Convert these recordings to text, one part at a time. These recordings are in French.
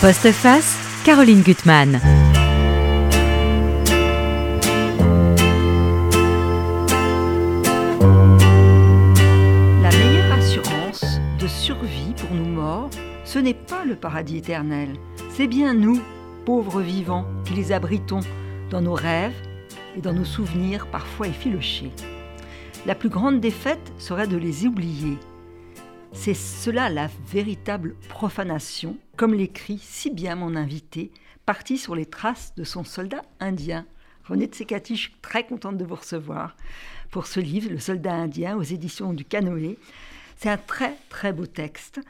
Postface, Caroline Gutmann. La meilleure assurance de survie pour nous morts, ce n'est pas le paradis éternel, c'est bien nous, pauvres vivants, qui les abritons dans nos rêves et dans nos souvenirs parfois effilochés. La plus grande défaite serait de les oublier. C'est cela la véritable profanation, comme l'écrit si bien mon invité, parti sur les traces de son soldat indien. René Tsekati, je suis très contente de vous recevoir pour ce livre, Le soldat indien, aux éditions du Canoë. C'est un très très beau texte,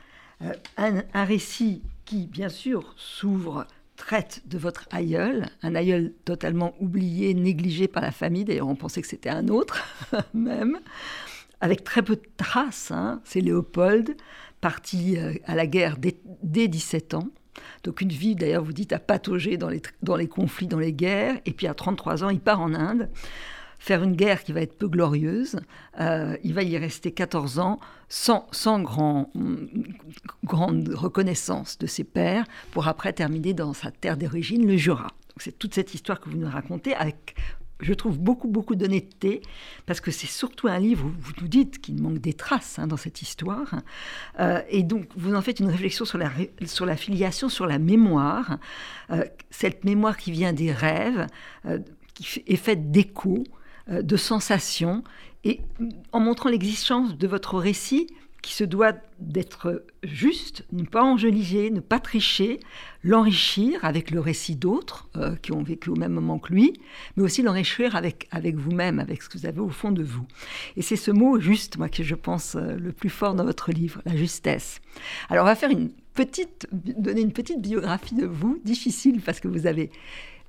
euh, un, un récit qui, bien sûr, s'ouvre traite de votre aïeul, un aïeul totalement oublié, négligé par la famille, d'ailleurs on pensait que c'était un autre même, avec très peu de traces. hein. C'est Léopold, parti euh, à la guerre dès, dès 17 ans. Donc une vie, d'ailleurs, vous dites, à patauger dans les, conflits, dans les guerres. Et puis à 33 ans, il part en Inde faire une guerre qui va être peu glorieuse. Euh, il va y rester 14 ans sans, grand, hum, grande reconnaissance de ses pères pour après terminer dans sa terre d'origine, le Jura. C'est toute cette histoire que vous nous racontez avec, je trouve, beaucoup, beaucoup d'honnêteté parce que c'est surtout un livre où vous nous dites qu'il manque des traces hein, dans cette histoire. Euh, et donc vous en faites une réflexion sur la, sur filiation, sur la mémoire, Euh, cette mémoire qui vient des rêves, euh, qui est faite d'échos, de sensations, et en montrant l'existence de votre récit qui se doit d'être juste, ne pas enjoliver, ne pas tricher, l'enrichir avec le récit d'autres euh, qui ont vécu au même moment que lui, mais aussi l'enrichir avec, avec vous-même, avec ce que vous avez au fond de vous. Et c'est ce mot juste, moi, que je pense euh, le plus fort dans votre livre, la justesse. Alors, on va faire une petite, donner une petite biographie de vous, difficile parce que vous avez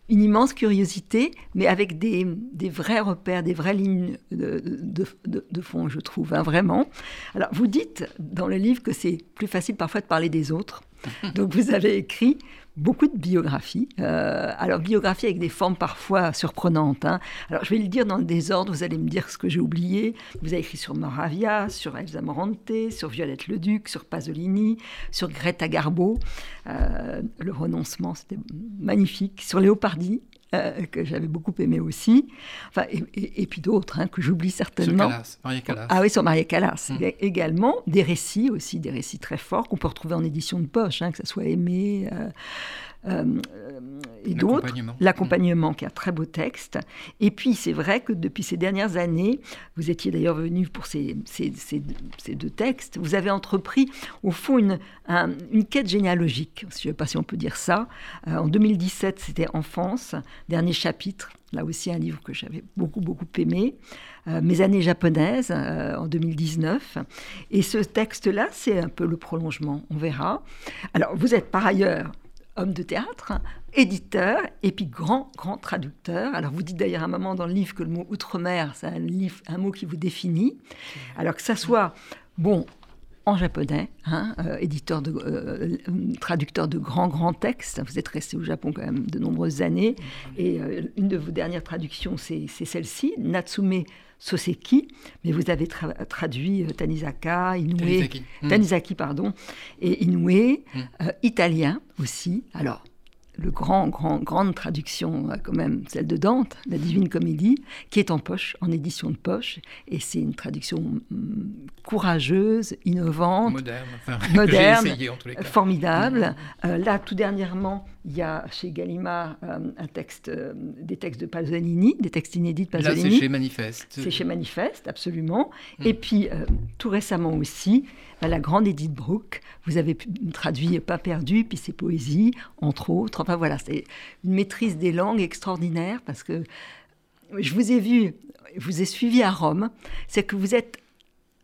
une immense curiosité, mais avec des, des vrais repères, des vraies lignes de, de, de- de fond, je trouve, hein, vraiment. Alors, vous dites dans le livre que c'est plus facile parfois de parler des autres. Donc, vous avez écrit beaucoup de biographies. Euh, alors, biographies avec des formes parfois surprenantes. hein. Alors, je vais le dire dans le désordre, vous allez me dire ce que j'ai oublié. Vous avez écrit sur Moravia, sur Elsa Morante, sur Violette Leduc, sur Pasolini, sur Greta Garbo. Euh, le renoncement, c'était magnifique. Sur Léopardi, euh, que j'avais beaucoup aimé aussi. Enfin, et, et- et puis d'autres hein, que j'oublie certainement. Maria Callas. Ah oui, sur Maria Callas. Mm. Ég- Également, des récits aussi, des récits très forts qu'on peut retrouver en édition de poche, hein, que ce soit Aimé euh, et d'autres. L'accompagnement. L'accompagnement, qui est un très beau texte. Et puis, c'est vrai que depuis ces dernières années, vous étiez d'ailleurs venu pour ces, ces- ces- ces deux textes, vous avez entrepris, au fond, une, un- une quête généalogique, je ne sais pas si on peut dire ça. Euh, en 2017, c'était Enfance, dernier chapitre. Là aussi, un livre que j'avais beaucoup, beaucoup aimé. Euh, Mes années japonaises, euh, en 2019. Et ce texte-là, c'est un peu le prolongement, on verra. Alors, vous êtes par ailleurs homme de théâtre, éditeur et puis grand, grand traducteur. Alors vous dites d'ailleurs un moment dans le livre que le mot outre-mer, c'est un, livre- un mot qui vous définit. Alors que ça soit, bon, en japonais, hein, euh, éditeur de, euh, traducteur de grands, grands textes. Vous êtes resté au Japon quand même de nombreuses années. Et euh, une de vos dernières traductions, c'est celle-ci, Natsume Soseki. Mais vous avez tra- traduit euh, Tanizaka, Inoue, Tanizaki. Mm. Tanizaki, pardon, et Inoue, Mm. euh, italien aussi. Alors, le grand, grand, grande traduction, euh, quand même, celle de Dante, la Divine Comédie, qui est en poche, en édition de poche. Et c'est une traduction mm, courageuse, innovante, Moderne. Enfin, moderne, J'ai essayé en tous les cas. formidable. Euh, là, tout dernièrement, il y a chez Gallimard euh, un texte, euh, des textes de Pasolini, des textes inédits de Là, Pasolini. c'est chez Manifeste. C'est chez Manifeste, absolument. Mm. Et puis, tout récemment aussi, la grande Edith Brooke, vous avez traduit Pas perdu, puis ses poésies, entre autres. Voilà, c'est une maîtrise des langues extraordinaire parce que je vous ai vu, je vous ai suivi à Rome, c'est que vous êtes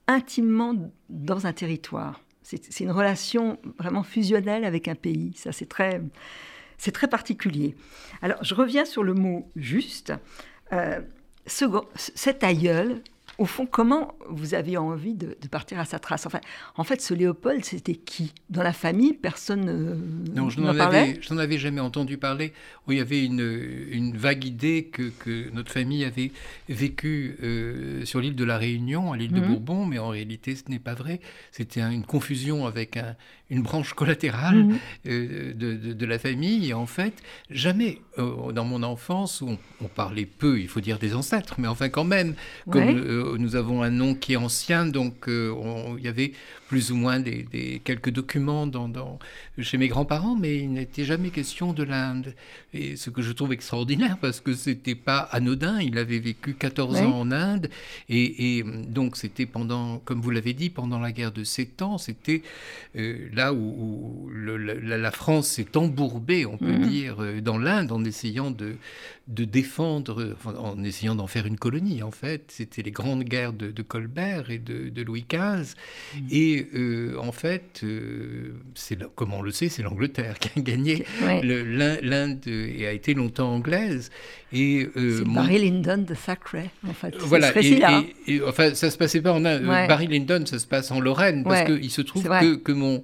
intimement dans un territoire. C'est une relation vraiment fusionnelle avec un pays. Ça, c'est très, c'est très particulier. Alors, je reviens sur le mot juste. Euh, ce cet aïeul, au fond, comment vous avez envie de, de partir à sa trace? Enfin, En fait, ce Léopold, c'était qui? Dans la famille, personne euh, Non, je n'en avais, je n'en avais jamais entendu parler. Où il y avait une, une vague idée que, que notre famille avait vécu euh, sur l'île de la Réunion, à l'île de Mhm. Bourbon, mais en réalité, ce n'est pas vrai. C'était un- une confusion avec un- une branche collatérale mhm. euh, de, la famille. Et en fait, jamais euh, dans mon enfance, où on, parlait peu, il faut dire des ancêtres, mais enfin quand même, comme euh, nous avons un nom qui est ancien, donc il y avait plus ou moins des, quelques documents dans, chez mes grands-parents, mais il n'était jamais question de l'Inde. Et ce que je trouve extraordinaire, parce que c'était pas anodin, il avait vécu 14 ans en Inde, et, donc c'était pendant, comme vous l'avez dit, pendant la guerre de 7 ans, c'était là où, la, France s'est embourbée, on peut mmh. dire, euh, dans l'Inde en essayant de, de défendre, en essayant d'en faire une colonie, en fait. C'était les grandes guerres de, Colbert et de, Louis XV. Mmh. Et euh, en fait, euh, c'est comme on le sait, c'est l'Angleterre qui a gagné. L'Inde a été longtemps anglaise. Et Barry Lyndon de Thackeray, en fait. Voilà. Et, et, enfin, ça se passait pas en Inde. Barry Lyndon, ça se passe en Lorraine, parce qu'il se trouve que, que mon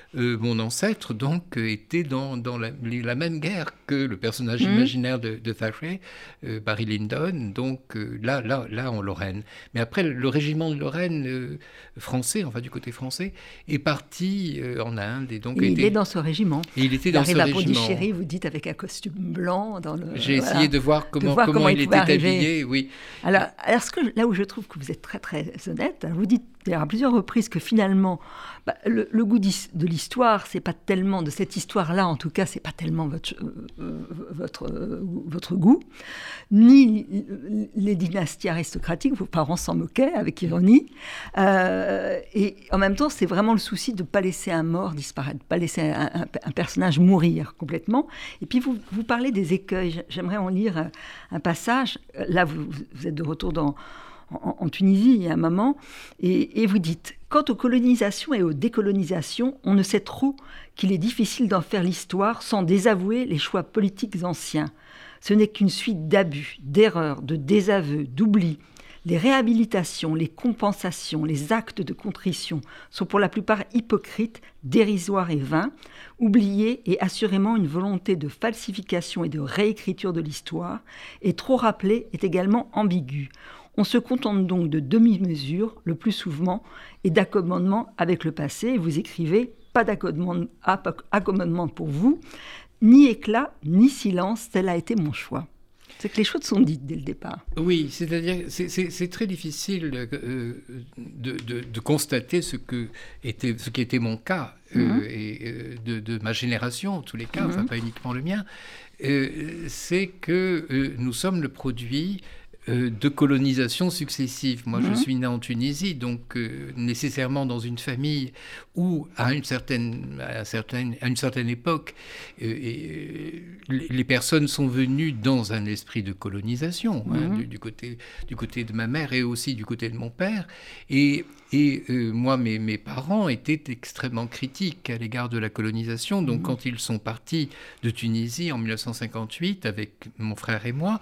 euh, mon ancêtre donc était dans, dans la, même guerre que le personnage mhm. imaginaire de, de Thackeray, euh, Barry Lyndon, donc euh, là, là, là en Lorraine. Mais après, le régiment de Lorraine français, enfin du côté français, est parti en Inde et donc il est dans ce régiment. il était dans ce régiment. Chéri, vous dites avec un costume blanc dans le. J'ai essayé de voir comment, comment, il, était habillé, oui. Alors, alors ce que, là où je trouve que vous êtes très très honnête, hein, vous dites à plusieurs reprises que finalement, bah, le, goût de l'histoire, c'est pas tellement de cette histoire-là, en tout cas, c'est pas tellement votre, euh, euh, votre, euh, votre goût, ni les dynasties aristocratiques. Vos parents s'en moquaient avec ironie, et en même temps, c'est vraiment le souci de ne pas laisser un mort disparaître, de pas laisser un, personnage mourir complètement. Et puis vous, vous parlez des écueils. J'aimerais en lire un, passage. Là, vous, vous êtes de retour dans en, Tunisie il y a un moment, et, vous dites Quant aux colonisations et aux décolonisations, on ne sait trop qu'il est difficile d'en faire l'histoire sans désavouer les choix politiques anciens. Ce n'est qu'une suite d'abus, d'erreurs, de désaveux, d'oublis. Les réhabilitations, les compensations, les actes de contrition sont pour la plupart hypocrites, dérisoires et vains. Oubliés et assurément une volonté de falsification et de réécriture de l'histoire, et trop rappelée est également ambiguë. On se contente donc de demi-mesures, le plus souvent, et d'accommodement avec le passé. vous écrivez pas d'accommodement pour vous, ni éclat, ni silence, tel a été mon choix. C'est que les choses sont dites dès le départ. Oui, c'est-à-dire c'est très difficile euh, de, constater ce, que était, ce qui était mon cas euh, mhm. et euh, de, ma génération, en tous les cas, enfin mhm. pas uniquement le mien. c'est que nous sommes le produit de colonisation successive. Moi, je mhm. suis né en Tunisie, donc euh, nécessairement dans une famille où, à une certaine, à à une certaine époque, euh, les personnes sont venues dans un esprit de colonisation, hein, mhm. du, côté, du côté de ma mère et aussi du côté de mon père. Et, et moi, mes, mes, parents étaient extrêmement critiques à l'égard de la colonisation. Donc, mhm. quand ils sont partis de Tunisie en 1958 avec mon frère et moi,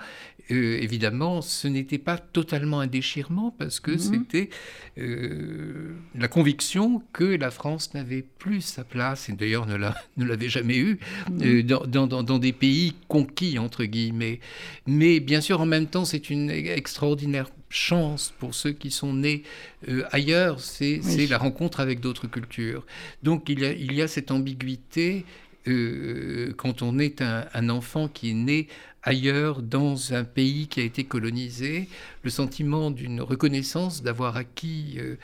évidemment, ce n'était pas totalement un déchirement parce que mhm. c'était euh, la conviction que la France n'avait plus sa place, et d'ailleurs ne l'avait jamais eu, mhm. euh, dans, dans, des pays conquis, entre guillemets. Mais bien sûr, en même temps, c'est une extraordinaire chance pour ceux qui sont nés euh, ailleurs, c'est la rencontre avec d'autres cultures. Donc il y a, il y a cette ambiguïté quand on est un, un, enfant qui est né ailleurs dans un pays qui a été colonisé, le sentiment d'une reconnaissance d'avoir acquis euh,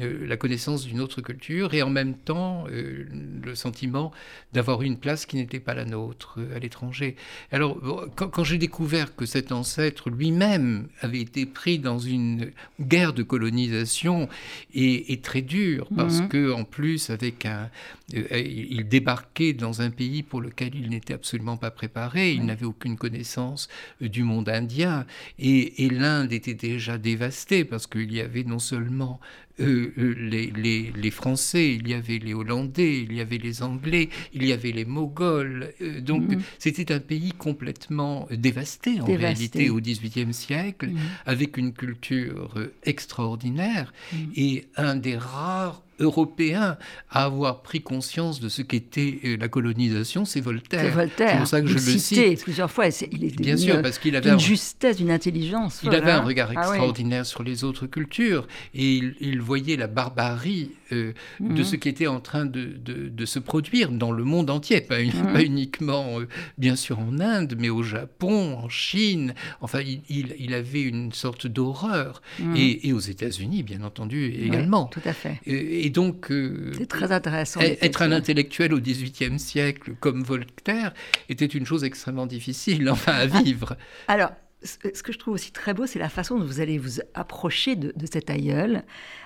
euh, la connaissance d'une autre culture et en même temps euh, le sentiment d'avoir une place qui n'était pas la nôtre euh, à l'étranger. Alors, quand, j'ai découvert que cet ancêtre lui-même avait été pris dans une guerre de colonisation et, très dure, parce mhm. que en plus, avec un, il débarquait dans un pays pour lequel il n'était absolument pas préparé, il n'avait aucune connaissance du monde indien, et, et l'Inde était déjà dévastée parce qu'il y avait non seulement euh, euh, les, les, Français, il y avait les Hollandais, il y avait les Anglais, il y avait les Moghols. Euh, donc mhm. c'était un pays complètement dévasté en réalité au XVIIIe siècle, mhm. avec une culture extraordinaire mhm. et un des rares européen à avoir pris conscience de ce qu'était euh, la colonisation, c'est Voltaire. C'est Voltaire. C'est pour ça que je le cite. plusieurs fois. Il était Bien sûr, parce qu'il avait une justesse, une intelligence. Il avait un regard ah extraordinaire sur les autres cultures et il, voyait la barbarie euh, de mhm. ce qui était en train de, de, se produire dans le monde entier, pas, mhm. pas uniquement, euh, bien sûr, en Inde, mais au Japon, en Chine. Enfin, il, il, avait une sorte d'horreur. Mhm. Et, et, aux États-Unis, bien entendu, également. tout à fait. Et, donc. C'est très intéressant. Être un intellectuel au XVIIIe siècle comme Voltaire était une chose extrêmement difficile, enfin, à vivre. Alors, ce que je trouve aussi très beau, c'est la façon dont vous allez vous approcher de, cet aïeul.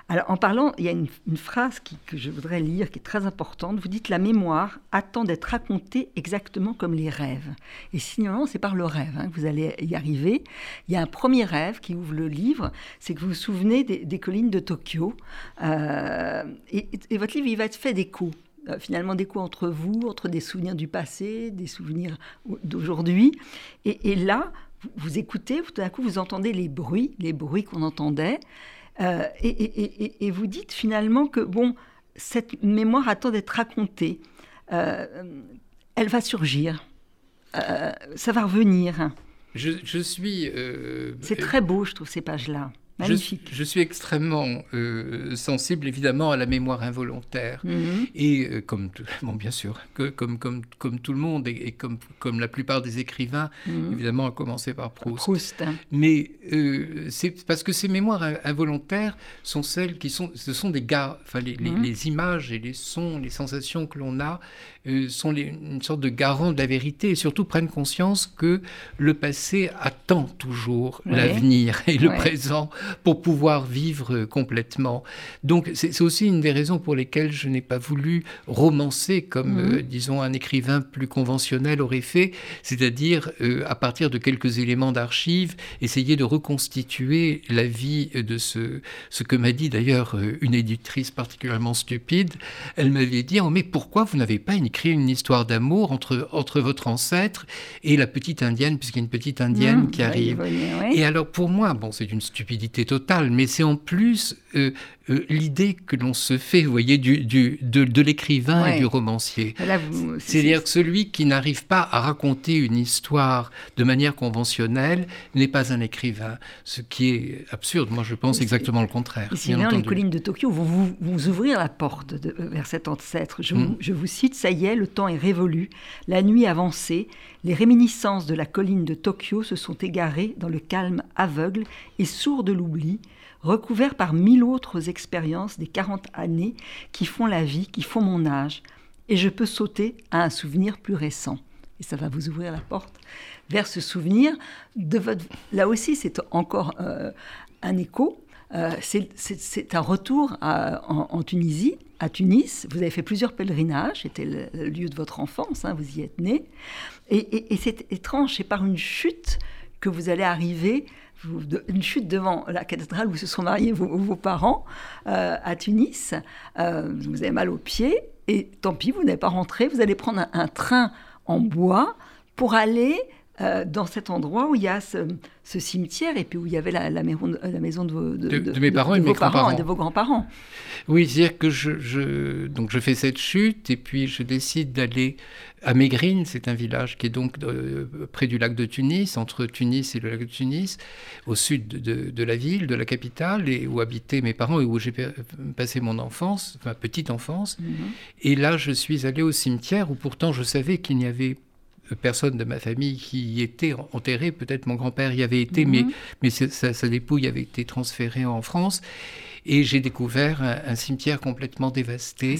Alors, en parlant, il y a une, phrase que je voudrais lire qui est très importante. Vous dites La mémoire attend d'être racontée exactement comme les rêves. Et sinon, c'est par le rêve hein, que vous allez y arriver. Il y a un premier rêve qui ouvre le livre c'est que vous vous souvenez des, collines de Tokyo. Euh, et, votre livre, il va être fait d'écho euh, finalement d'écho entre vous, entre des souvenirs du passé, des souvenirs d'aujourd'hui. et, là, vous écoutez, tout d'un coup, vous entendez les bruits, les bruits qu'on entendait, euh, et, vous dites finalement que, bon, cette mémoire attend d'être racontée. Euh, elle va surgir. Euh, ça va revenir. Je, suis. C'est très beau, je trouve, ces pages-là. Je, suis extrêmement euh, sensible évidemment à la mémoire involontaire. Mhm. Et euh, comme, bon, bien sûr, que, comme, comme, comme tout le monde et, comme, comme la plupart des écrivains, mhm. évidemment, à commencer par Proust. Mais euh, c'est parce que ces mémoires involontaires sont celles qui sont, ce sont des gars, enfin les, les, images et les sons, les sensations que l'on a sont une sorte de garant de la vérité et surtout prennent conscience que le passé attend toujours l'avenir et le présent pour pouvoir vivre complètement. Donc c'est aussi une des raisons pour lesquelles je n'ai pas voulu romancer comme, mhm. euh, disons, un écrivain plus conventionnel aurait fait, c'est-à-dire euh, à partir de quelques éléments d'archives, essayer de reconstituer la vie de ce, ce que m'a dit d'ailleurs euh, une éditrice particulièrement stupide. Elle m'avait dit, oh, mais pourquoi vous n'avez pas écrit une histoire d'amour entre, entre votre ancêtre et la petite indienne, puisqu'il y a une petite indienne mhm. qui arrive. Et alors pour moi, bon, c'est une stupidité totale, mais c'est en plus euh, euh, l'idée que l'on se fait, vous voyez, du, du de, l'écrivain et du romancier. C'est-à-dire que celui qui n'arrive pas à raconter une histoire de manière conventionnelle n'est pas un écrivain, ce qui est absurde. Moi, je pense exactement le contraire. Et les collines de Tokyo vont vous, vous ouvrir la porte de, vers cet ancêtre. Je, vous, hmm. je vous cite, ça y est, le temps est révolu, la nuit avancée, les réminiscences de la colline de Tokyo se sont égarées dans le calme aveugle et sourd de l'oubli, recouvert par mille autres expériences des 40 années qui font la vie, qui font mon âge. Et je peux sauter à un souvenir plus récent. Et ça va vous ouvrir la porte vers ce souvenir de votre... Là aussi, c'est encore euh, un écho. Euh, c'est un retour en, Tunisie, à Tunis. Vous avez fait plusieurs pèlerinages, c'était le, lieu de votre enfance, hein, vous y êtes né. Et, c'est étrange, c'est par une chute que vous allez arriver, une chute devant la cathédrale où se sont mariés vos, parents euh, à Tunis. Euh, vous avez mal aux pieds, et tant pis, vous n'avez pas rentré, vous allez prendre un train en bois pour aller euh, dans cet endroit où il y a ce, cimetière et puis où il y avait la, maison, la maison de, vos, de, mes parents et de, mes parents de vos grands-parents. Oui, c'est-à-dire que je, donc je fais cette chute et puis je décide d'aller à Mégrine, c'est un village qui est donc euh, près du lac de Tunis, entre Tunis et le lac de Tunis, au sud de, la ville, de la capitale, et où habitaient mes parents et où j'ai passé mon enfance, ma petite enfance. Mhm. Et là, je suis allé au cimetière où pourtant je savais qu'il n'y avait personne de ma famille qui y était enterré. Peut-être mon grand-père y avait été, mais, mhm. mais sa, sa, dépouille avait été transférée en France. Et j'ai découvert un, cimetière complètement dévasté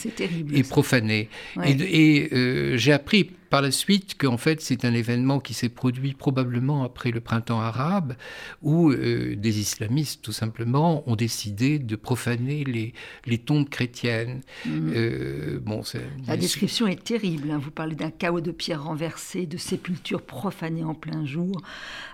et profané. Et, euh, j'ai appris par la suite qu'en fait c'est un événement qui s'est produit probablement après le printemps arabe où euh, des islamistes tout simplement ont décidé de profaner les, les tombes chrétiennes. Mhm. Euh, bon, la description est terrible. Hein. Vous parlez d'un chaos de pierres renversées, de sépultures profanées en plein jour.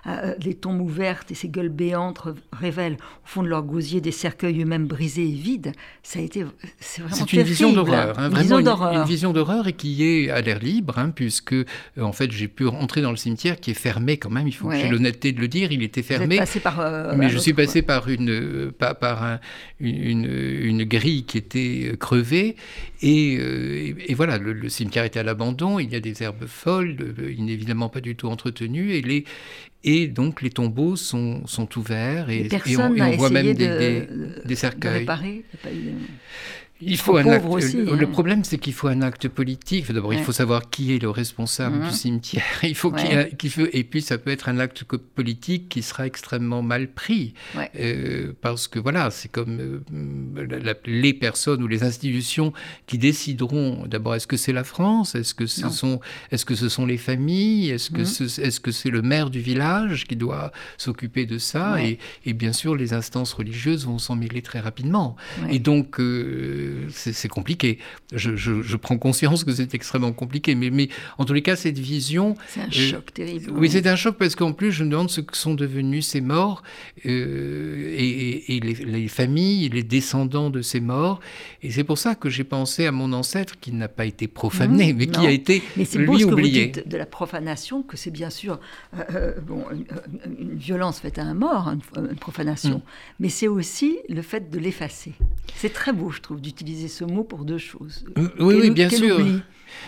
Euh, les tombes ouvertes et ces gueules béantes révèlent au fond de leur gosier des cercueils eux-mêmes brisés et vides. Ça a été, c'est vraiment une vision d'horreur, hein, vraiment une, vision d'horreur et qui est à l'air libre, hein, puisque en fait j'ai pu rentrer dans le cimetière qui est fermé quand même. Il faut que j'ai l'honnêteté de le dire. Il était fermé. par, mais je suis passé par une par, par une, une, grille qui était crevée et, et, voilà le, cimetière était à l'abandon. Il y a des herbes folles, il n'est évidemment pas du tout entretenu et les et donc les tombeaux sont, sont ouverts et, et, on, voit même des, des, cercueils. De il faut un acte. le, hein. problème, c'est qu'il faut un acte politique. D'abord, il faut savoir qui est le responsable du mhm. cimetière. Il faut qu'il faut... et puis ça peut être un acte politique qui sera extrêmement mal pris, euh, parce que voilà, c'est comme euh, les personnes ou les institutions qui décideront. D'abord, est-ce que c'est la France? Est-ce que ce sont est-ce que ce sont les familles? Est-ce que mhm. est-ce que c'est le maire du village qui doit s'occuper de ça? Et, et, bien sûr, les instances religieuses vont s'en mêler très rapidement. Et donc euh, c'est compliqué. Je, prends conscience que c'est extrêmement compliqué, mais, mais en tous les cas, cette vision... C'est un euh, choc terrible. Oui, c'est un choc parce qu'en plus, je me demande ce que sont devenus ces morts euh, et, les, familles, les descendants de ces morts. Et c'est pour ça que j'ai pensé à mon ancêtre qui n'a pas été profané, mmh, mais qui a été mais c'est lui ce oublié. Que vous dites de la profanation, que c'est bien sûr euh, bon, une, violence faite à un mort, une, profanation, mmh. mais c'est aussi le fait de l'effacer. C'est très beau, je trouve, utiliser ce mot pour deux choses. Euh, oui, oui, bien sûr.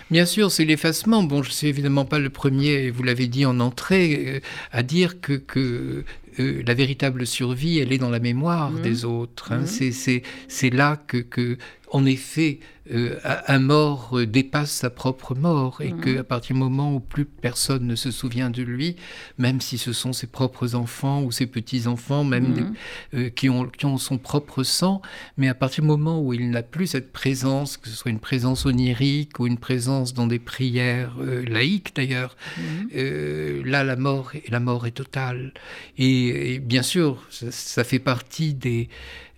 Bien sûr, c'est l'effacement. Bon, je ne suis évidemment pas le premier, vous l'avez dit en entrée, euh, à dire que, que euh, la véritable survie, elle est dans la mémoire mmh. des autres. Hein. Mmh. C'est là que, que, en effet, euh, un mort euh, dépasse sa propre mort et que qu'à partir du moment où plus personne ne se souvient de lui, même si ce sont ses propres enfants ou ses petits-enfants, même mmh. qui, ont, qui, ont, son propre sang, mais à partir du moment où il n'a plus cette présence, que ce soit une présence onirique ou une présence dans des prières laïques d'ailleurs, là la mort, la mort est totale. Et et, bien sûr, ça, fait partie des,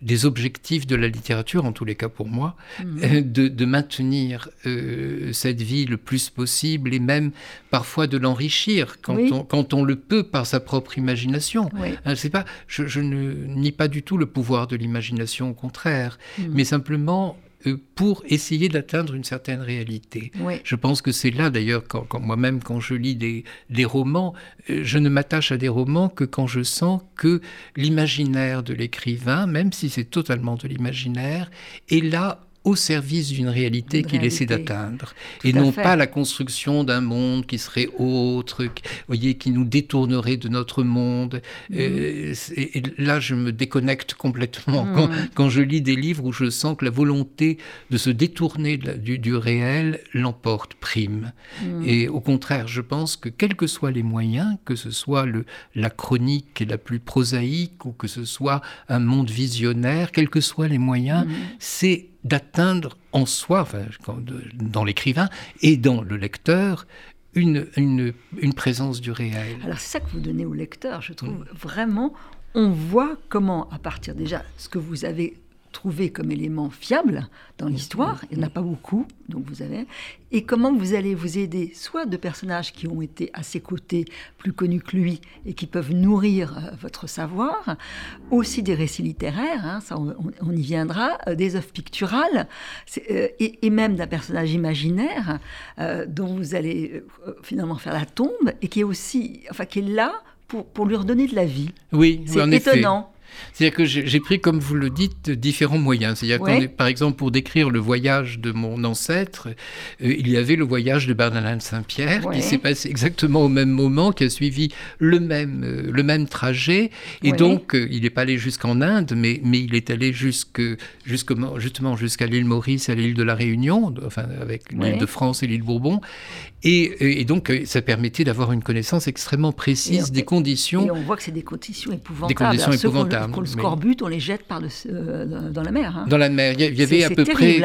des, objectifs de la littérature, en tous les cas pour moi, mhm. euh, de, maintenir euh, cette vie le plus possible et même parfois de l'enrichir quand, on, quand, on, le peut par sa propre imagination. C'est pas, je, ne nie pas du tout le pouvoir de l'imagination, au contraire, mhm. mais simplement euh, pour essayer d'atteindre une certaine réalité. Je pense que c'est là d'ailleurs, quand, moi-même, quand je lis des, des romans, euh, je ne m'attache à des romans que quand je sens que l'imaginaire de l'écrivain, même si c'est totalement de l'imaginaire, est là au service d'une réalité qu'il essaie d'atteindre et non pas la construction d'un monde qui serait autre, voyez, qui nous détournerait de notre monde. Mm. Euh, et, là, je me déconnecte complètement mm. quand, je lis des livres où je sens que la volonté de se détourner du, réel l'emporte, prime. Mm. Et au contraire, je pense que quels que soient les moyens, que ce soit le, la chronique la plus prosaïque ou que ce soit un monde visionnaire, quels que soient les moyens, c'est d'atteindre en soi, dans l'écrivain et dans le lecteur, une, une, présence du réel. Alors c'est ça que vous donnez au lecteur, je trouve. Vraiment, on voit comment, à partir déjà, ce que vous avez trouver comme élément fiable dans l'histoire. Il n'y en a pas beaucoup, donc vous avez. Et comment vous allez vous aider, soit de personnages qui ont été à ses côtés, plus connus que lui, et qui peuvent nourrir euh, votre savoir, aussi des récits littéraires, hein, ça on, y viendra, euh, des œuvres picturales, euh, et, même d'un personnage imaginaire dont vous allez finalement faire la tombe, et qui est aussi, enfin, qui est là pour, pour lui redonner de la vie. Oui, c'est étonnant. C'est-à-dire que j'ai pris, comme vous le dites, différents moyens. C'est-à-dire par exemple, pour décrire le voyage de mon ancêtre, euh, il y avait le voyage de Bernardin de Saint-Pierre qui s'est passé exactement au même moment, qui a suivi le même, euh, le même trajet. Et donc, euh, il n'est pas allé jusqu'en Inde, mais, mais il est allé jusque, justement jusqu'à l'île Maurice, à l'île de la Réunion, enfin, avec l'île de France et l'île Bourbon. Et, donc, ça permettait d'avoir une connaissance extrêmement précise des conditions. Et on voit que c'est des conditions épouvantables. Des conditions épouvantables quand le scorbut, on les jette par euh, dans la mer. Hein. Dans la mer. Il y avait à peu près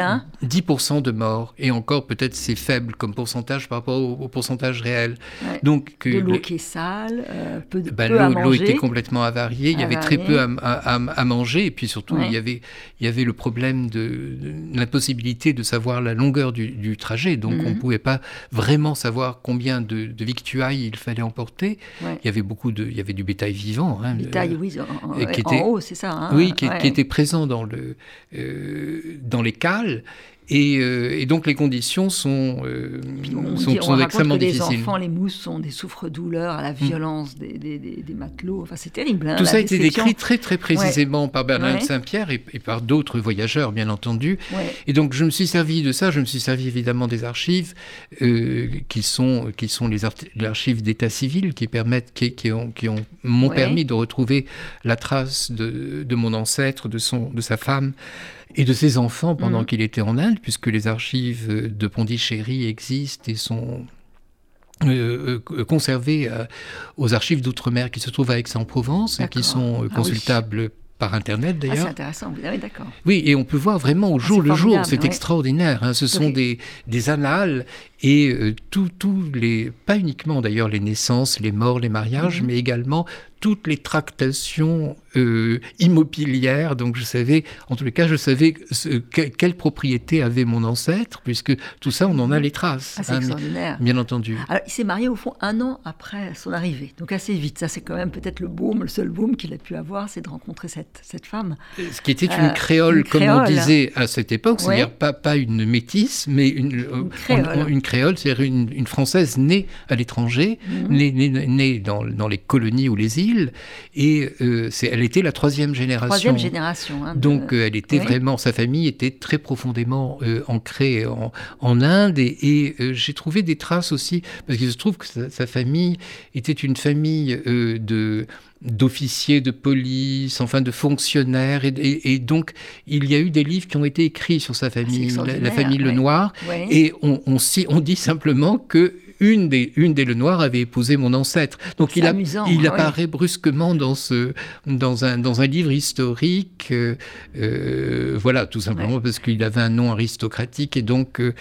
10% hein. de morts. Et encore, peut-être, c'est faible comme pourcentage par rapport au, pourcentage réel. Donc, de l'eau qui est sale, euh, peu, de, ben, L'eau était complètement avariée. Il y avait très peu à, manger. Et puis surtout, il, y avait, il y avait le problème de, l'impossibilité de savoir la longueur du, trajet. Donc, on ne mhm. pouvait pas vraiment savoir combien de, victuailles il fallait emporter. Il y avait beaucoup de... Il y avait du bétail vivant. Hein, bétail, oui. qui en haut, c'est ça. Hein, oui, qui, était présent dans, le, euh, dans les cales. Et, donc les conditions sont, sont, sont extrêmement que difficiles. Les enfants, les mousses sont des souffres-douleurs à la mm. violence des, des, des, matelots. Enfin, c'est terrible. Hein, Tout ça a été décrit très très précisément par Bernard Saint-Pierre et, par d'autres voyageurs, bien entendu. Et donc je me suis servi de ça. Je me suis servi évidemment des archives qui sont qui sont les archives d'état civil qui permettent qui, qui ont qui ont m'ont permis de retrouver la trace de, de mon ancêtre, de son de sa femme et de ses enfants pendant mhm. qu'il était en Inde, puisque les archives de Pondichéry existent et sont euh, euh, conservées euh, aux archives d'outre-mer qui se trouvent à Aix-en-Provence et qui sont ah consultables par Internet ah, d'ailleurs. c'est intéressant, vous avez d'accord. Oui, et on peut voir vraiment au ah, jour le jour, c'est extraordinaire. Hein. Ce sont des, des annales et tous les, pas uniquement d'ailleurs les naissances, les morts, les mariages, mhm. mais également toutes les tractations euh, immobilières. Donc je savais, en tous les cas, je savais quelle propriété avait mon ancêtre, puisque tout ça, on en a les traces. Ah, c'est hein, extraordinaire. Bien entendu. Alors, il s'est marié au fond un an après son arrivée, donc assez vite. Ça, c'est quand même peut-être le boom, le seul boom qu'il a pu avoir, c'est de rencontrer cette, cette femme. Ce qui était une euh, créole, comme on disait à cette époque, c'est-à-dire pas, pas une métisse, mais une, une créole, une créole c'est-à-dire une, une, française née à l'étranger, mhm. née, née, née dans, dans les colonies ou les îles et euh, elle était la troisième génération. Troisième génération. Hein, Donc euh, elle était vraiment, sa famille était très profondément euh, ancrée en, Inde et, j'ai trouvé des traces aussi parce qu'il se trouve que sa, famille était une famille de d'officiers de police, enfin de fonctionnaires. Et, donc, il y a eu des livres qui ont été écrits sur sa ah, famille, la, famille Lenoir. Et on, on, on, dit simplement que une des, une des Lenoir avait épousé mon ancêtre. Donc il, il apparaît brusquement dans, ce, dans, un, dans un livre historique, euh, euh, voilà, tout simplement parce qu'il avait un nom aristocratique et donc euh,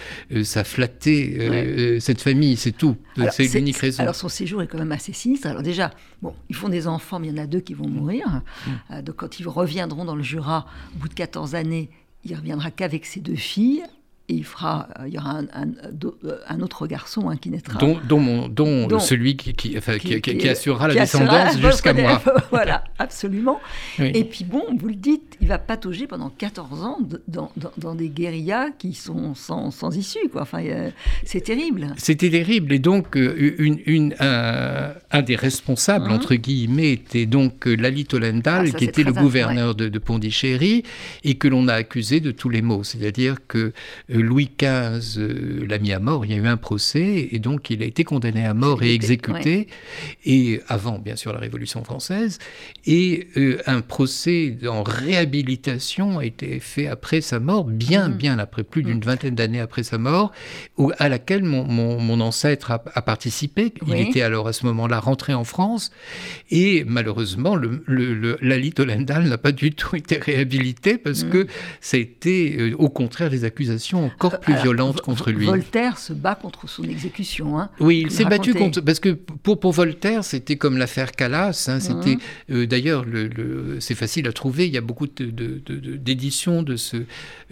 ça flattait cette famille, c'est tout. C'est l'unique raison. Alors son séjour est quand même assez sinistre. Alors déjà, bon, ils font des enfants, mais il y en a deux qui vont mourir. Mm. donc quand ils reviendront dans le Jura, au bout de 14 années, il reviendra qu'avec ses deux filles et il fera, euh, il y aura un, euh, un, autre garçon hein, qui naîtra. Dont, dont, dont, celui qui, qui, enfin, qui, qui, assurera la descendance jusqu'à moi. voilà, absolument. Et puis bon, vous le dites, il va patauger pendant 14 ans dans, dans, dans des guérillas qui sont sans, sans issue. Quoi. Enfin, c'est terrible. C'était terrible. Et donc, euh, une, une, un, des responsables, hein entre guillemets, était donc Lali Tolendal, ah, qui était le gouverneur de, de, Pondichéry, et que l'on a accusé de tous les maux. C'est-à-dire que Louis XV l'a mis à mort, il y a eu un procès, et donc il a été condamné à mort et exécuté, et avant bien sûr la Révolution française, et euh, un procès en réhabilitation a été fait après sa mort, bien, mm. bien après, plus d'une mm. vingtaine d'années après sa mort, où, à laquelle mon, ancêtre a, participé. Il était alors à ce moment-là rentré en France, et malheureusement, le, le, Lali Tolendal n'a pas du tout été réhabilité parce mm. que été euh, au contraire des accusations encore plus violente contre lui. Voltaire se bat contre son exécution. Hein, oui, il s'est battu contre. Parce que pour, pour Voltaire, c'était comme l'affaire Calas. Hein, c'était mhm. euh, D'ailleurs, le, c'est facile à trouver. Il y a beaucoup d'éditions de, de, ce,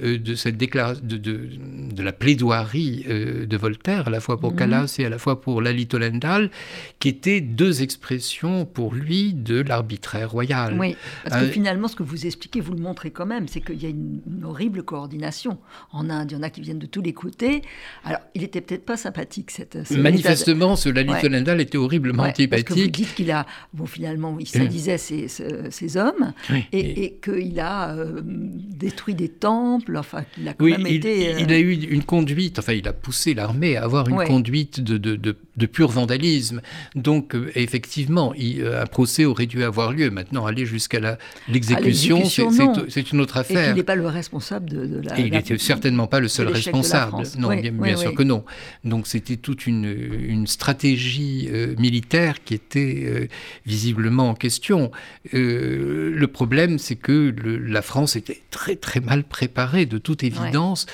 euh, de cette déclaration, de, la plaidoirie euh, de Voltaire, à la fois pour mhm. Calas et à la fois pour Lali Tolendal, qui étaient deux expressions pour lui de l'arbitraire royal. Oui, parce que finalement, ce que vous expliquez, vous le montrez quand même, c'est qu'il y a une, une horrible coordination en Inde y en a qui viennent de tous les côtés. Alors, il était peut-être pas sympathique, cette. Manifestement, ce Lali ouais. était horriblement antipathique. Parce que vous dites qu'il a, bon, finalement, il sadisait ses, ses, hommes et, et, qu'il a euh, détruit des temples, enfin, qu'il a quand même il, été. Il a eu une conduite, enfin, il a poussé l'armée à avoir une conduite de, de, de, pur vandalisme. Donc, euh, effectivement, il, euh, un procès aurait dû avoir lieu. Maintenant, aller jusqu'à l'exécution, c'est une autre affaire. Et il n'est pas le responsable de, la. Et il n'était certainement pas le seul responsable. Non, bien, sûr que non. Donc c'était toute une, une stratégie euh, militaire qui était euh, visiblement en question. Euh, le problème, c'est que la France était très très mal préparée, de toute évidence,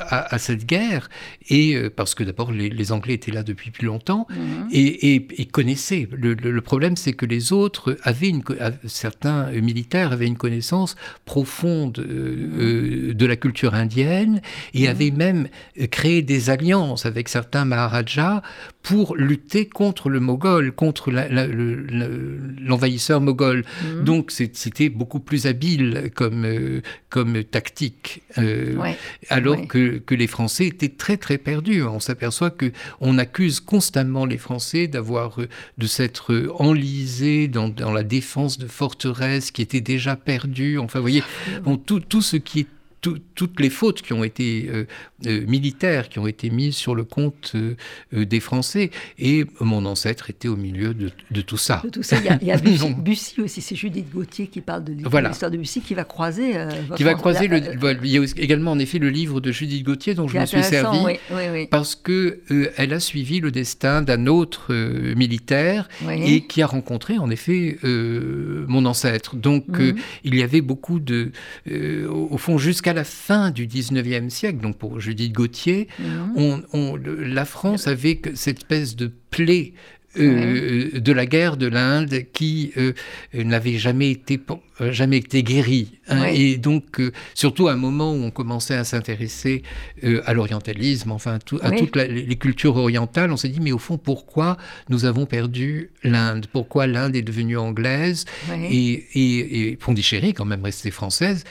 à, cette guerre. Et parce que d'abord, les, Anglais étaient là depuis plus longtemps. Mhm. et, et, et, connaissaient. Le, problème, c'est que les autres avaient une, certains militaires avaient une connaissance profonde euh, de la culture indienne et mmh. avaient même créé des alliances avec certains maharajas pour lutter contre le Mogol, contre l'envahisseur moghol. Mmh. Donc c'était beaucoup plus habile comme, euh, comme tactique, euh, alors Que, que, les Français étaient très très perdus. On s'aperçoit que on accuse constamment les Français d'avoir euh, de s'être enlisés dans, dans, la défense de forteresses qui étaient déjà perdues. Enfin, vous voyez, bon, tout, tout ce qui est toutes les fautes qui ont été euh, euh, militaires, qui ont été mises sur le compte euh, des Français. Et mon ancêtre était au milieu de, tout ça. De tout ça. Il y a, Bussy, aussi, c'est Judith Gauthier qui parle de l'histoire de Bussy, qui va croiser. qui va croiser. Le, il y a également en effet le livre de Judith Gauthier dont je me suis servi, parce que elle a suivi le destin d'un autre militaire et qui a rencontré en effet mon ancêtre. Donc mhm. il y avait beaucoup de, au fond, jusqu'à la fin du 19e siècle, donc pour Judith Gauthier, mhm. on, la France avait cette espèce de plaie euh, de la guerre de l'Inde qui euh, n'avait jamais été jamais été guéri. Hein. Et donc, surtout à un moment où on commençait à s'intéresser à l'orientalisme, enfin à, toutes les cultures orientales, on s'est dit, mais au fond, pourquoi nous avons perdu l'Inde? Pourquoi l'Inde est devenue anglaise? Et, et, et, Pondichéry, quand même, resté française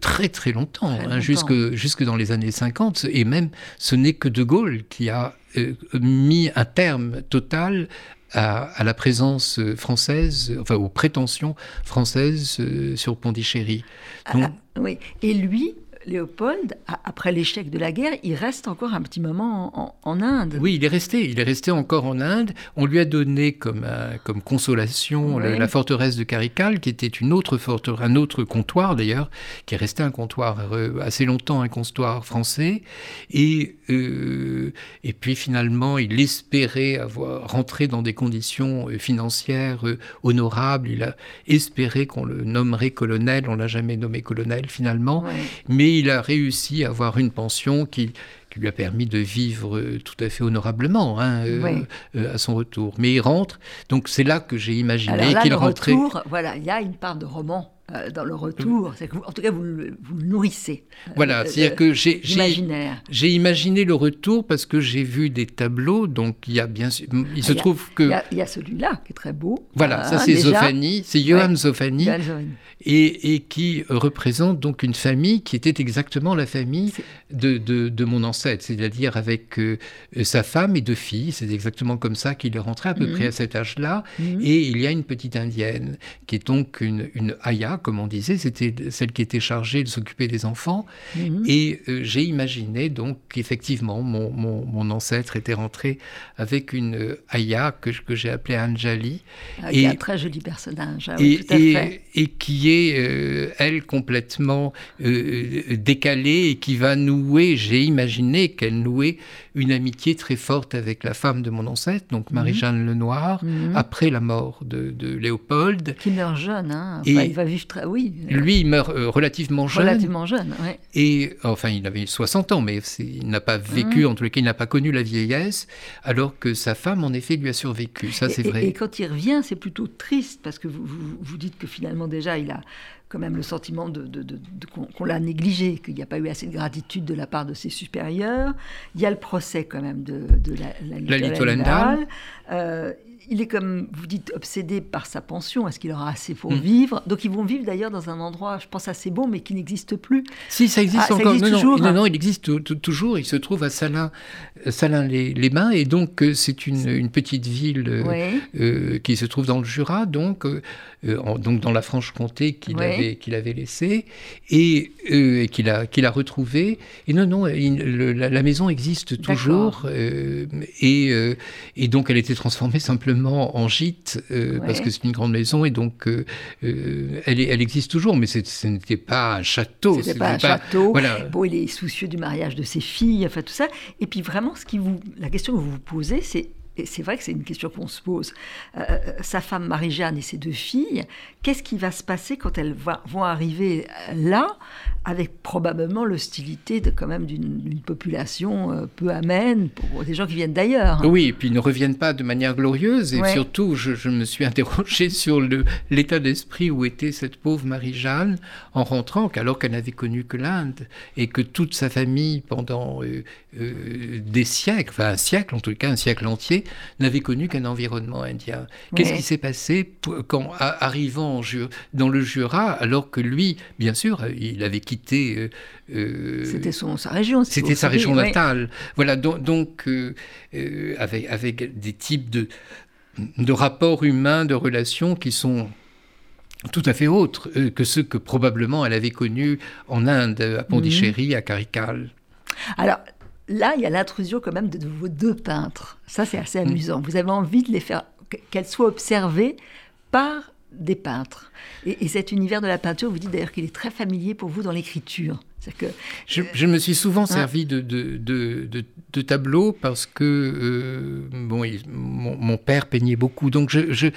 très très longtemps, hein, Jusque, jusque dans les années 50. Et même, ce n'est que De Gaulle qui a euh, mis un terme total à, la présence française, enfin aux prétentions françaises euh, sur Pondichéry. Ah, oui. Et lui, Léopold, après l'échec de la guerre, il reste encore un petit moment en, Inde. Oui, il est resté. Il est resté encore en Inde. On lui a donné comme, comme consolation la, forteresse de Carical, qui était une autre forteresse, un autre comptoir d'ailleurs, qui est resté un comptoir euh, assez longtemps, un comptoir français. Et, euh, et puis finalement, il espérait avoir rentré dans des conditions euh, financières honorables. Il a espéré qu'on le nommerait colonel. On l'a jamais nommé colonel finalement, mais il a réussi à avoir une pension qui, lui a permis de vivre euh, tout à fait honorablement hein, euh, euh, à son retour. Mais il rentre, donc c'est là que j'ai imaginé qu'il rentrait. Retour, voilà, il y a une part de roman euh, dans le retour. en tout cas, vous, vous nourrissez. Euh, voilà, c'est-à-dire que j'ai, j'ai, imaginé le retour parce que j'ai vu des tableaux. Donc, il y a bien sûr. Il se trouve que. Il y, a, celui-là qui est très beau. Voilà, ça hein, c'est Zofani, c'est Johann Zofani. Et, et, qui représente donc une famille qui était exactement la famille de, de, de, mon ancêtre, c'est-à-dire avec euh, sa femme et deux filles. C'est exactement comme ça qu'il est rentré à peu mhm. près à cet âge-là. Mhm. Et il y a une petite indienne qui est donc une, une Aya, comme on disait, c'était celle qui était chargée de s'occuper des enfants. Mhm. Et euh, j'ai imaginé donc qu'effectivement, mon, mon, ancêtre était rentré avec une euh, Aya que, que j'ai appelée Anjali. Ah, et, un très joli personnage, ah et, tout à fait. Et qui est, euh, elle, complètement décalée et qui va nouer, j'ai imaginé qu'elle nouait une amitié très forte avec la femme de mon ancêtre, donc mhm. Marie-Jeanne Lenoir, mhm. après la mort de, de Léopold. Qui meurt jeune, hein. il va vivre très... Oui. Lui, il meurt euh, relativement jeune. Relativement jeune, oui. Et, enfin, il avait 60 ans, mais il n'a pas vécu, mhm. en tous les cas, il n'a pas connu la vieillesse, alors que sa femme, en effet, lui a survécu. Ça, c'est vrai. Et, quand il revient, c'est plutôt triste, parce que vous, vous dites que finalement, déjà, il a quand même le sentiment de, qu'on l'a négligé, qu'il n'y a pas eu assez de gratitude de la part de ses supérieurs. Il y a le procès quand même de, la, la, euh, il est comme vous dites obsédé par sa pension. Est-ce qu'il aura assez pour mm. vivre? Donc ils vont vivre d'ailleurs dans un endroit, je pense assez beau, mais qui n'existe plus. Si ça existe ah, encore. non, toujours, non, non, il existe toujours. Il se trouve à Salins, Salins les, les Bains, et donc euh, c'est une, une, petite ville euh, euh, qui se trouve dans le Jura, donc donc dans la Franche-Comté qu'il avait qu'il avait laissé et, qu'il a qu'il a retrouvé. Et non, non, la, maison existe toujours et et donc elle a été transformée simplement en gîte, euh, parce que c'est une grande maison, et donc euh, euh, elle, elle, existe toujours, mais ce n'était pas un château. C'était pas un château. Bon, il est soucieux du mariage de ses filles, enfin tout ça. Et puis vraiment, ce qui vous, la question que vous vous posez, c'est et c'est vrai que c'est une question qu'on se pose, euh, euh, sa femme Marie-Jeanne et ses deux filles, qu'est-ce qui va se passer quand elles vont arriver là, avec probablement l'hostilité de, quand même d'une population euh, peu amène pour des gens qui viennent d'ailleurs Oui, et puis ils ne reviennent pas de manière glorieuse, et surtout, je, me suis interrogé sur l'état d'esprit où était cette pauvre Marie-Jeanne en rentrant, alors qu'elle n'avait connu que l'Inde, et que toute sa famille, pendant des siècles, enfin un siècle en tout cas, un siècle entier, n'avait connu qu'un environnement indien. Qu'est-ce qui s'est passé quand, arrivant dans le Jura, alors que lui, bien sûr, il avait quitté... Euh, euh, c'était sa région. C'était sa région natale. Voilà, donc, euh, avec, avec des types de, de rapports humains, de relations qui sont tout à fait autres que ceux que probablement elle avait connus en Inde, à Pondichéry, à Carical. Alors, là, il y a l'intrusion quand même de, vos deux peintres. Ça, c'est assez mm. amusant. Vous avez envie de les faire, qu'elles soient observées par des peintres. Et, et, cet univers de la peinture, vous dites d'ailleurs qu'il est très familier pour vous dans l'écriture. Que, je, je, me suis souvent hein servi de, de, de, de, tableaux parce que euh, bon, mon, père peignait beaucoup. Donc je, je,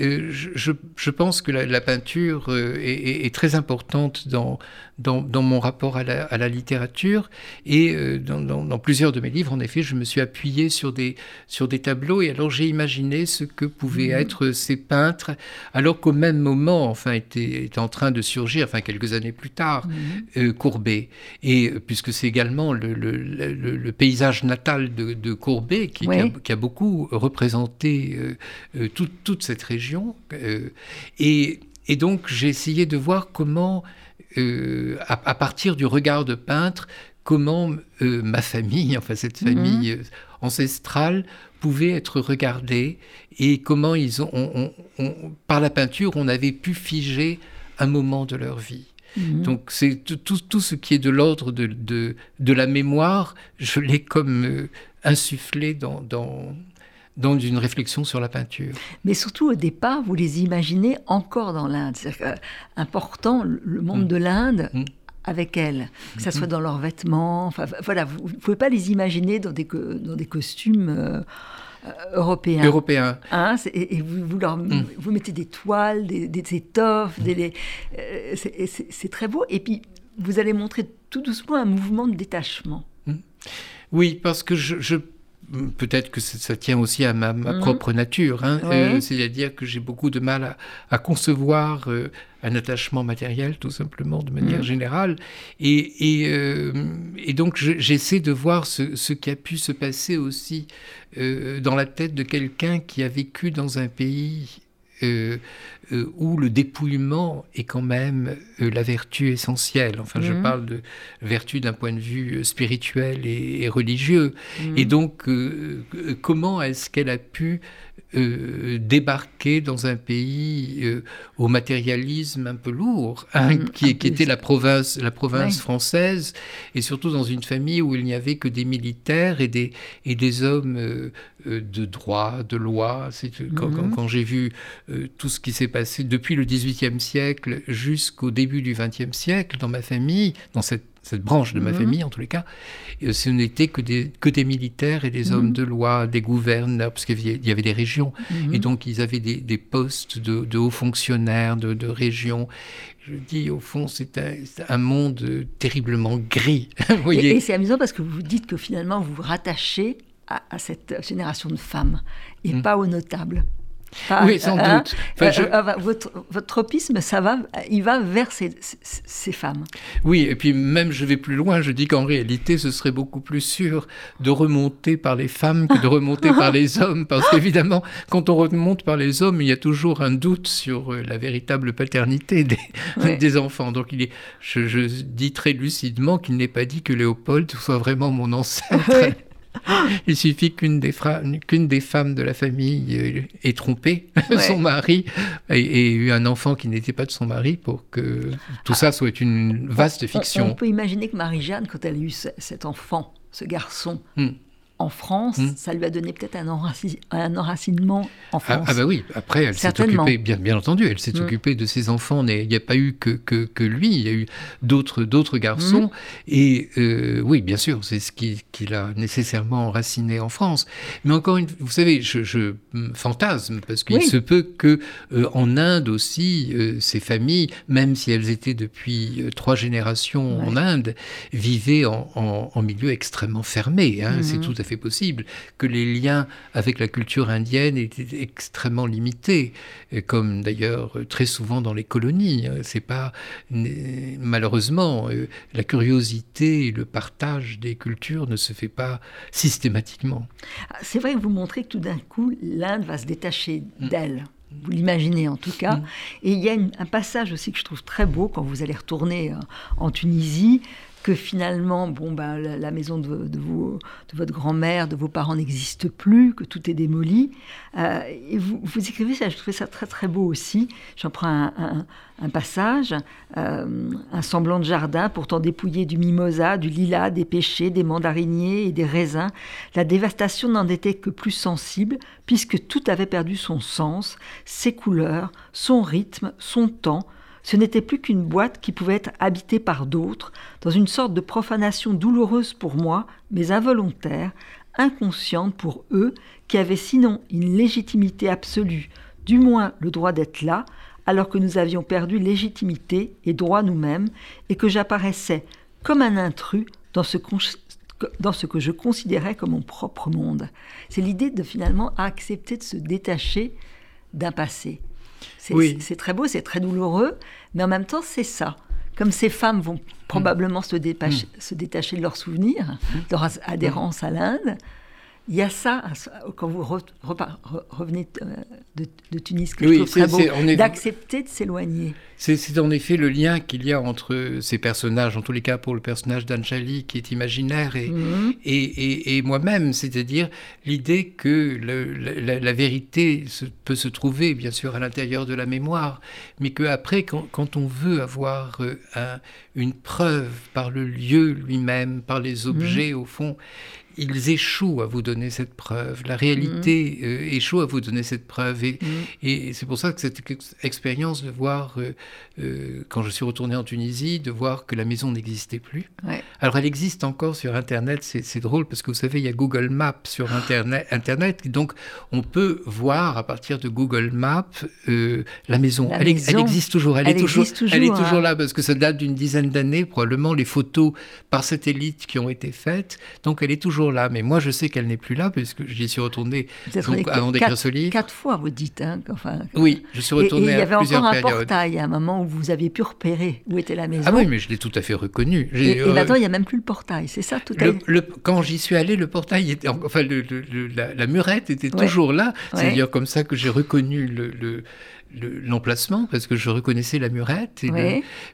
euh, je, je pense que la, peinture euh, est, est, très importante dans, dans, dans mon rapport à la, à la littérature. Et dans, dans, plusieurs de mes livres, en effet, je me suis appuyé sur des, sur des tableaux. Et alors j'ai imaginé ce que pouvaient mmh. être ces peintres, alors qu'au même moment, enfin, était, était, en train de surgir, enfin quelques années plus tard, mmh. Courbet. Et puisque c'est également le, paysage natal de, Courbet qui, a, beaucoup représenté euh, euh, toute, cette région. Euh, et, donc j'ai essayé de voir comment, à, partir du regard de peintre, comment ma famille, enfin cette mhm. famille ancestrale, pouvait être regardée et comment ils ont, par la peinture, on avait pu figer un moment de leur vie. Mhm. Donc c'est tout, tout, ce qui est de l'ordre de, de, de, la mémoire, je l'ai comme euh, insufflé dans, dans, dans une réflexion sur la peinture. Mais surtout au départ, vous les imaginez encore dans l'Inde. C'est euh, important, le monde mm. de l'Inde. Mm. avec elles, que ça mm. soit dans leurs vêtements, enfin voilà, vous ne pouvez pas les imaginer dans des, dans des costumes euh, euh, européen. Européen. Hein, et, vous, leur, mm. vous, mettez des toiles, des, étoffes, euh, c'est très beau. Et puis, vous allez montrer tout doucement un mouvement de détachement. Oui, parce que je peut-être que ça, tient aussi à ma, mhm. propre nature. Hein. Euh, c'est-à-dire que j'ai beaucoup de mal à, concevoir euh, un attachement matériel, tout simplement, de manière mhm. générale. Et, euh, et, donc, j'essaie de voir ce, ce, qui a pu se passer aussi dans la tête de quelqu'un qui a vécu dans un pays euh, euh, où le dépouillement est quand même euh, la vertu essentielle. Enfin, je mmh. parle de vertu d'un point de vue spirituel et, religieux. Mmh. Et donc, comment est-ce qu'elle a pu débarquer dans un pays au matérialisme un peu lourd, hein, mmh. qui, était la province, la province française, et surtout dans une famille où il n'y avait que des militaires et des, et des hommes de droit, de loi. Quand, quand, quand j'ai vu euh, tout ce qui s'est passé depuis le XVIIIe siècle jusqu'au début du XXe siècle dans ma famille, dans cette, branche de ma mhm. famille en tous les cas, euh, ce n'était que des, que des militaires et des mhm. hommes de loi, des gouverneurs, parce qu'il y avait des régions, mhm. et donc ils avaient des, postes de, hauts fonctionnaires, de, de régions. Je dis, au fond, c'est un, monde terriblement gris. voyez. Et, c'est amusant parce que vous dites que finalement, vous vous rattachez à, cette génération de femmes et hmm. pas aux notables oui, sans hein doute. Euh, euh, votre, votre, tropisme, ça va, il va vers ces, ces, femmes. Oui, et puis même je vais plus loin, je dis qu'en réalité, ce serait beaucoup plus sûr de remonter par les femmes que de remonter par les hommes, parce qu'évidemment, quand on remonte par les hommes, il y a toujours un doute sur euh, la véritable paternité des, des enfants. Donc il est, je, je dis très lucidement qu'il n'est pas dit que Léopold soit vraiment mon ancêtre. Il suffit qu'une des, qu'une des, femmes de la famille euh, ait trompé son mari et, eu un enfant qui n'était pas de son mari pour que tout ça soit une vaste fiction. On, peut imaginer que Marie-Jeanne, quand elle a eu cet enfant, ce garçon, hmm. En France, hmm. ça lui a donné peut-être un, enracinement en ah, France. Ah, bah oui, après elle s'est occupée, bien, bien entendu, elle s'est hmm. occupée de ses enfants, il n'y a pas eu que, que, lui, il y a eu d'autres, garçons, hmm. et euh, oui, bien sûr, c'est ce qui, qui l'a nécessairement enraciné en France. Mais encore une vous savez, je, fantasme, parce qu'il se peut que euh, en Inde aussi, euh, ces familles, même si elles étaient depuis trois générations en Inde, vivaient en, en, milieu extrêmement fermé, hein, c'est tout à fait possible, que les liens avec la culture indienne étaient extrêmement limités, comme d'ailleurs très souvent dans les colonies. Hein. C'est pas malheureusement euh, la curiosité et le partage des cultures ne se fait pas systématiquement. Ah, c'est vrai que vous montrez que tout d'un coup l'Inde va se détacher mm. d'elle vous l'imaginez en tout cas. Mm. Et il y a un passage aussi que je trouve très beau quand vous allez retourner euh, en Tunisie, que finalement, bon, ben, la, maison de, votre grand-mère, de vos parents n'existe plus, que tout est démoli. Euh, et vous, vous, écrivez ça, je trouvais ça très très beau aussi. J'en prends un, un, passage, euh, un semblant de jardin pourtant dépouillé du mimosa, du lilas, des pêchers, des mandariniers et des raisins. La dévastation n'en était que plus sensible, puisque tout avait perdu son sens, ses couleurs, son rythme, son temps, ce n'était plus qu'une boîte qui pouvait être habitée par d'autres, dans une sorte de profanation douloureuse pour moi, mais involontaire, inconsciente pour eux, qui avaient sinon une légitimité absolue, du moins le droit d'être là, alors que nous avions perdu légitimité et droit nous-mêmes, et que j'apparaissais comme un intrus dans ce, dans ce que je considérais comme mon propre monde. C'est l'idée de finalement accepter de se détacher d'un passé. C'est très beau, c'est très douloureux, mais en même temps, c'est ça. Comme ces femmes vont probablement se, mm. se, détacher de leurs souvenirs, mm. de leur adhérence à l'Inde, il y a ça, quand vous revenez euh, de, Tunis, que je trouve très beau, d'accepter de s'éloigner. C'est en effet le lien qu'il y a entre ces personnages, en tous les cas pour le personnage d'Anjali qui est imaginaire, et, mhm. et, moi-même, c'est-à-dire l'idée que la, vérité peut se trouver, bien sûr, à l'intérieur de la mémoire, mais qu'après, quand, quand on veut avoir euh, une preuve par le lieu lui-même, par les mhm. objets, au fond, ils échouent à vous donner cette preuve. La réalité mm. euh, échoue à vous donner cette preuve. Et, mm. c'est pour ça que cette expérience de voir, euh, euh, quand je suis retourné en Tunisie, de voir que la maison n'existait plus. Alors elle existe encore sur Internet. C'est drôle parce que vous savez, il y a Google Maps sur Internet. Internet donc on peut voir à partir de Google Maps la, maison. elle, existe toujours. Elle, est, toujours, elle est toujours hein. là parce que ça date d'une dizaine d'années, probablement les photos par satellite qui ont été faites. Donc elle est toujours là, mais moi je sais qu'elle n'est plus là puisque j'y suis retourné avant d'écrire ce livre. Quatre fois, vous dites. Hein, enfin, oui, je suis retourné à plusieurs périodes. Il y avait encore un portail à un moment où vous aviez pu repérer où était la maison. Ah oui, mais je l'ai tout à fait reconnu. Et, et, maintenant, il n'y a même plus le portail, c'est ça tout le, le, Quand j'y suis allé, le portail était, enfin, la, murette était toujours là. C'est d'ailleurs comme ça que j'ai reconnu le l'emplacement parce que je reconnaissais la murette,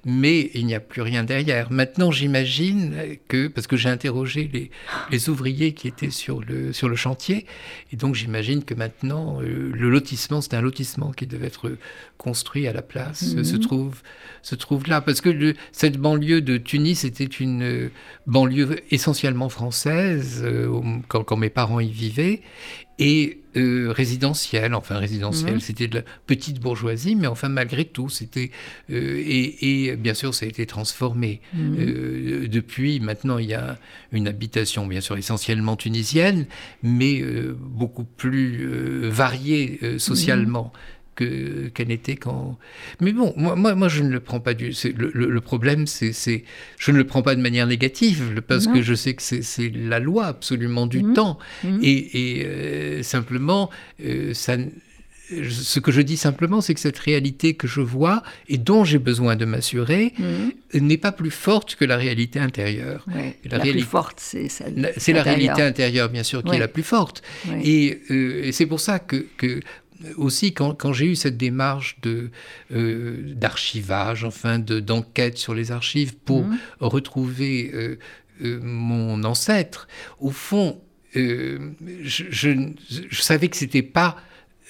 mais il n'y a plus rien derrière. Maintenant, j'imagine que, parce que j'ai interrogé les, les, ouvriers qui étaient sur le, sur le chantier, et donc j'imagine que maintenant, euh, le lotissement, c'est un lotissement qui devait être construit à la place, mhm. se, trouve, se trouve là. Parce que le, cette banlieue de Tunis était une euh, banlieue essentiellement française, euh, quand, quand mes parents y vivaient, et euh, résidentielle, enfin résidentielle, mhm. c'était de la petite bourgeoisie, mais enfin malgré tout, c'était euh, et, bien sûr ça a été transformé. Mhm. Euh, depuis maintenant, il y a une habitation bien sûr essentiellement tunisienne, mais beaucoup plus variée socialement. Mhm qu'elle n'était quand. Mais bon, moi, moi, moi, je ne le prends pas du. Le, le, problème, c'est, je ne le prends pas de manière négative, parce que je sais que c'est la loi absolument du mmh. temps. Mmh. Et, et euh, simplement, euh, ça, ce que je dis simplement, c'est que cette réalité que je vois et dont j'ai besoin de m'assurer mmh. n'est pas plus forte que la réalité intérieure. la, plus forte, c'est C'est la réalité intérieure, bien sûr, qui est la plus forte. Et, euh, et c'est pour ça que, que aussi quand, j'ai eu cette démarche de euh, d'archivage, enfin d'enquête sur les archives pour mmh. retrouver euh, euh, mon ancêtre, au fond, je, savais que c'était pas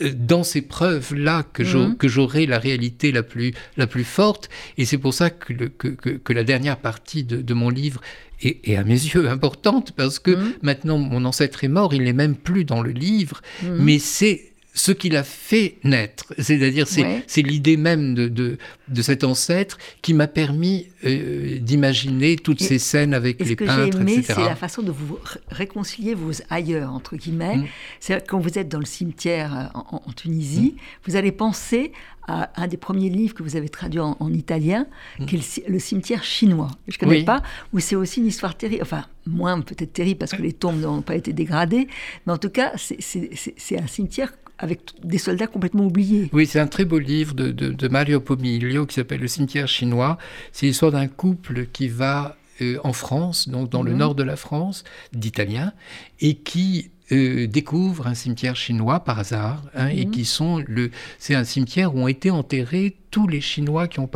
dans ces preuves-là mhm. que j'aurai la réalité la plus, la plus forte. Et c'est pour ça que, que, que, la dernière partie de, de mon livre est, à mes yeux importante, parce que mhm. maintenant mon ancêtre est mort, il n'est même plus dans le livre, mhm. mais c'est ce qu'il a fait naître. C'est-à-dire, c'est l'idée même de, de, cet ancêtre qui m'a permis euh, d'imaginer toutes ces scènes avec les peintres, etc. Ce que j'ai aimé, c'est la façon de vous réconcilier vos ailleurs, entre guillemets. Mm. C'est quand vous êtes dans le cimetière euh, en, Tunisie, mm. vous allez penser à un des premiers livres que vous avez traduit en, italien, mm. qui est le, cimetière chinois. Je ne connais pas, où c'est aussi une histoire terrible, enfin, moins peut-être terrible parce que les tombes n'ont pas été dégradées, mais en tout cas, c'est un cimetière avec des soldats complètement oubliés. Oui, c'est un très beau livre de, Mario Pomiglio qui s'appelle Le cimetière chinois. C'est l'histoire d'un couple qui va euh, en France, donc dans le mhm. nord de la France, d'Italiens, et qui euh, découvrent un cimetière chinois par hasard, hein, et mhm. qui sont le, c'est un cimetière où ont été enterrés tous les Chinois qui ont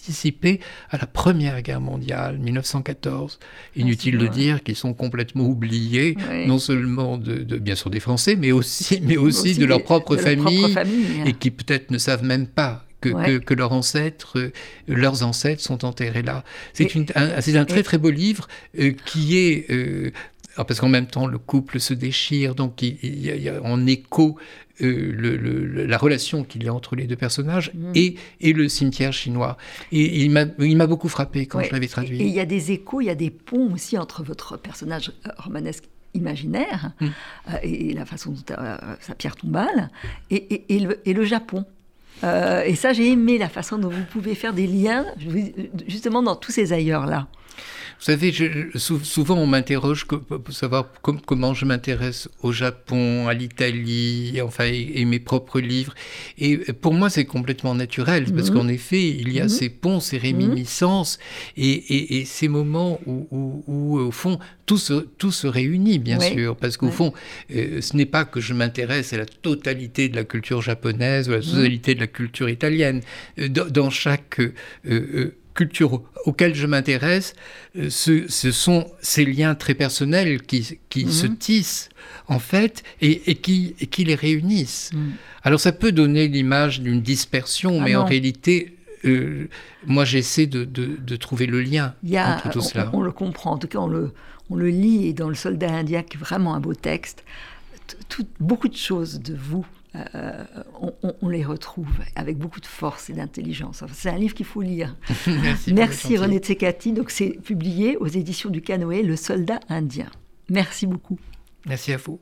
participé à la Première Guerre mondiale, 1914. Ah, Inutile de dire qu'ils sont complètement oubliés, non seulement de, bien sûr des Français, mais aussi, mais aussi, de, leur propre famille, et qui peut-être ne savent même pas que, que, leurs ancêtres, euh, leurs ancêtres sont enterrés là. C'est un, un, très très beau livre euh, qui est ah, parce qu'en même temps, le couple se déchire, donc il, y, a, en écho euh, le, la relation qu'il y a entre les deux personnages mm. et, et, le cimetière chinois. Et, il m'a beaucoup frappé quand je l'avais traduit. Et il y a des échos, il y a des ponts aussi entre votre personnage euh, romanesque imaginaire mm. euh, et, la façon dont sa pierre tombale et, et le, Japon. et ça, j'ai aimé la façon dont vous pouvez faire des liens, justement, dans tous ces ailleurs-là. Vous savez, souvent on m'interroge pour savoir comment je m'intéresse au Japon, à l'Italie, enfin, et, mes propres livres. Et pour moi, c'est complètement naturel, parce mhm. qu'en effet, il y a mhm. ces ponts, ces réminiscences, et, ces moments où, au fond, tout se, tout se réunit, bien sûr, parce qu'au fond, euh, ce n'est pas que je m'intéresse à la totalité de la culture japonaise ou à la mhm. totalité de la culture italienne. Euh, dans, chaque euh, culture auxquelles je m'intéresse, euh, ce, sont ces liens très personnels qui, qui se mhm. tissent, en fait, et, qui, qui les réunissent. Mhm. Alors ça peut donner l'image d'une dispersion, ah mais en réalité, euh, moi j'essaie de, de, trouver le lien entre tout cela. On, le comprend, en tout cas on le, on le lit, et dans Le Soldat indien, qui est vraiment un beau texte, beaucoup de choses de vous euh, on, les retrouve avec beaucoup de force et d'intelligence. c'est un livre qu'il faut lire. Merci, Merci René Tsekati. Donc c'est publié aux éditions du Canoë, Le soldat indien. Merci beaucoup. Merci à vous.